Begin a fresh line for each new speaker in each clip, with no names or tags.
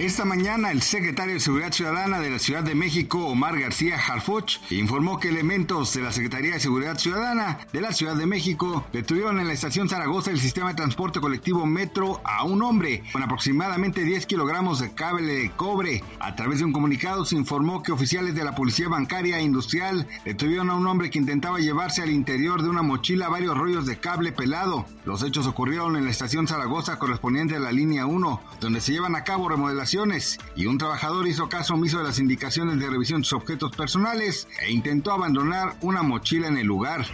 Esta mañana el secretario de Seguridad Ciudadana de la Ciudad de México, Omar García Harfuch, informó que elementos de la Secretaría de Seguridad Ciudadana de la Ciudad de México detuvieron en la estación Zaragoza el sistema de transporte colectivo Metro a un hombre con aproximadamente 10 kilogramos de cable de cobre. A través de un comunicado se informó que oficiales de la Policía Bancaria e Industrial detuvieron a un hombre que intentaba llevarse al interior de una mochila varios rollos de cable pelado. Los hechos ocurrieron en la estación Zaragoza correspondiente a la línea 1, donde se llevan a cabo remodelaciones y un trabajador hizo caso omiso de las indicaciones de revisión de sus objetos personales e intentó abandonar una mochila en el lugar.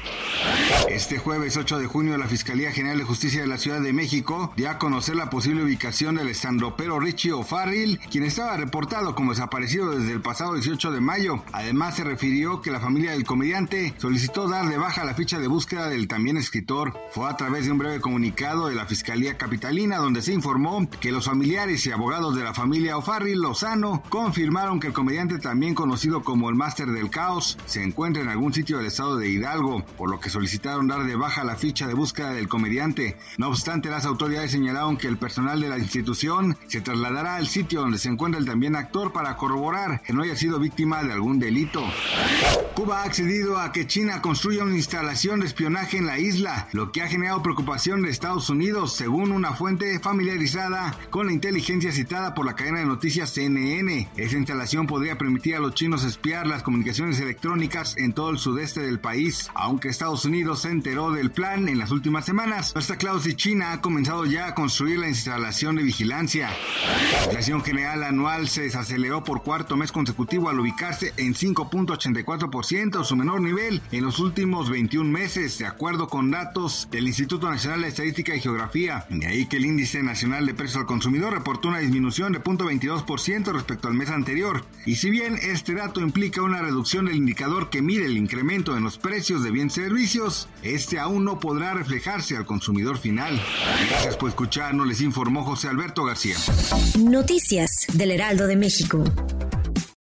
Este jueves 8 de junio la Fiscalía General de Justicia de la Ciudad de México dio a conocer la posible ubicación del estandopero Richie O'Farrill, quien estaba reportado como desaparecido desde el pasado 18 de mayo. Además se refirió que la familia del comediante solicitó dar de baja la ficha de búsqueda del también escritor. Fue a través de un breve comunicado de la Fiscalía Capitalina donde se informó que los familiares y abogados de la familia familia O'Farrill Lozano confirmaron que el comediante también conocido como el Máster del Caos se encuentra en algún sitio del estado de Hidalgo, por lo que solicitaron dar de baja la ficha de búsqueda del comediante. No obstante, las autoridades señalaron que el personal de la institución se trasladará al sitio donde se encuentra el también actor para corroborar que no haya sido víctima de algún delito. Cuba ha accedido a que China construya una instalación de espionaje en la isla, lo que ha generado preocupación de Estados Unidos, según una fuente familiarizada con la inteligencia citada por la cadena de noticias CNN. Esa instalación podría permitir a los chinos espiar las comunicaciones electrónicas en todo el sudeste del país. Aunque Estados Unidos se enteró del plan en las últimas semanas, está claro si China ha comenzado ya a construir la instalación de vigilancia. La inflación general anual se desaceleró por cuarto mes consecutivo al ubicarse en 5.84%, su menor nivel en los últimos 21 meses, de acuerdo con datos del Instituto Nacional de Estadística y Geografía. De ahí que el índice nacional de precios al consumidor reportó una disminución de 0.22% respecto al mes anterior. Y si bien este dato implica una reducción del indicador que mide el incremento en los precios de bienes y este aún no podrá reflejarse al consumidor final. Gracias por escucharnos, les informó José Alberto García.
Noticias del Heraldo de México.